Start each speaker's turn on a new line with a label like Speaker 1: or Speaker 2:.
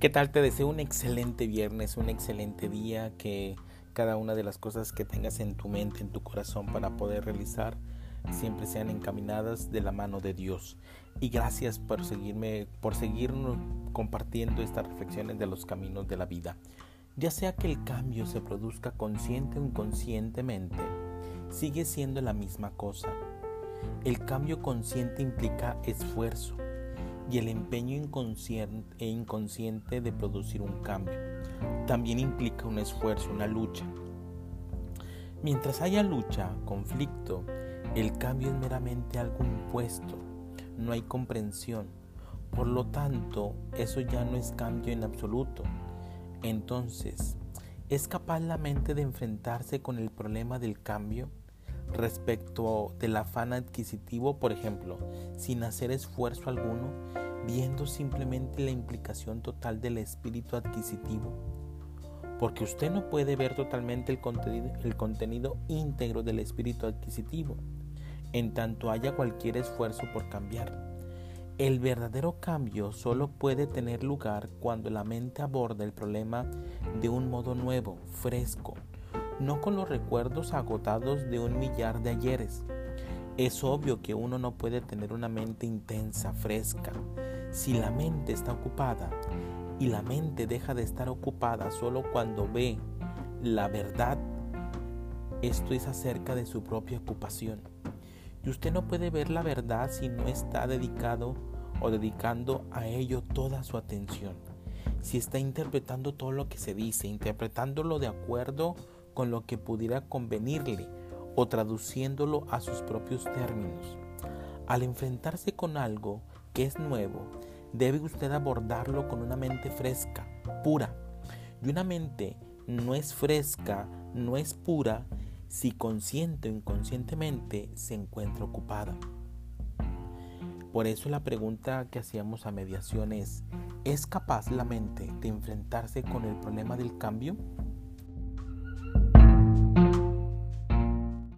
Speaker 1: ¿Qué tal? Te deseo un excelente viernes, un excelente día, que cada una de las cosas que tengas en tu mente, en tu corazón para poder realizar, siempre sean encaminadas de la mano de Dios. Y gracias por seguirme, por seguirnos compartiendo estas reflexiones de los caminos de la vida. Ya sea que el cambio se produzca consciente o inconscientemente, sigue siendo la misma cosa. El cambio consciente implica esfuerzo, y el empeño inconsciente e inconsciente de producir un cambio. También implica un esfuerzo, una lucha. Mientras haya lucha, conflicto, el cambio es meramente algo impuesto, no hay comprensión. Por lo tanto, eso ya no es cambio en absoluto. Entonces, ¿es capaz la mente de enfrentarse con el problema del cambio? Respecto del afán adquisitivo, por ejemplo, sin hacer esfuerzo alguno, viendo simplemente la implicación total del espíritu adquisitivo. Porque usted no puede ver totalmente el contenido, el contenido íntegro del espíritu adquisitivo, en tanto haya cualquier esfuerzo por cambiar. El verdadero cambio solo puede tener lugar cuando la mente aborda el problema de un modo nuevo, fresco, no con los recuerdos agotados de un millar de ayeres. Es obvio que uno no puede tener una mente intensa, fresca, si la mente está ocupada y la mente deja de estar ocupada solo cuando ve la verdad, esto es acerca de su propia ocupación. Y usted no puede ver la verdad si no está dedicado o dedicando a ello toda su atención. Si está interpretando todo lo que se dice, interpretándolo de acuerdo con lo que pudiera convenirle o traduciéndolo a sus propios términos. Al enfrentarse con algo que es nuevo, debe usted abordarlo con una mente fresca, pura. Y una mente no es fresca, no es pura, si consciente o inconscientemente se encuentra ocupada. Por eso la pregunta que hacíamos a mediación es, ¿es capaz la mente de enfrentarse con el problema del cambio?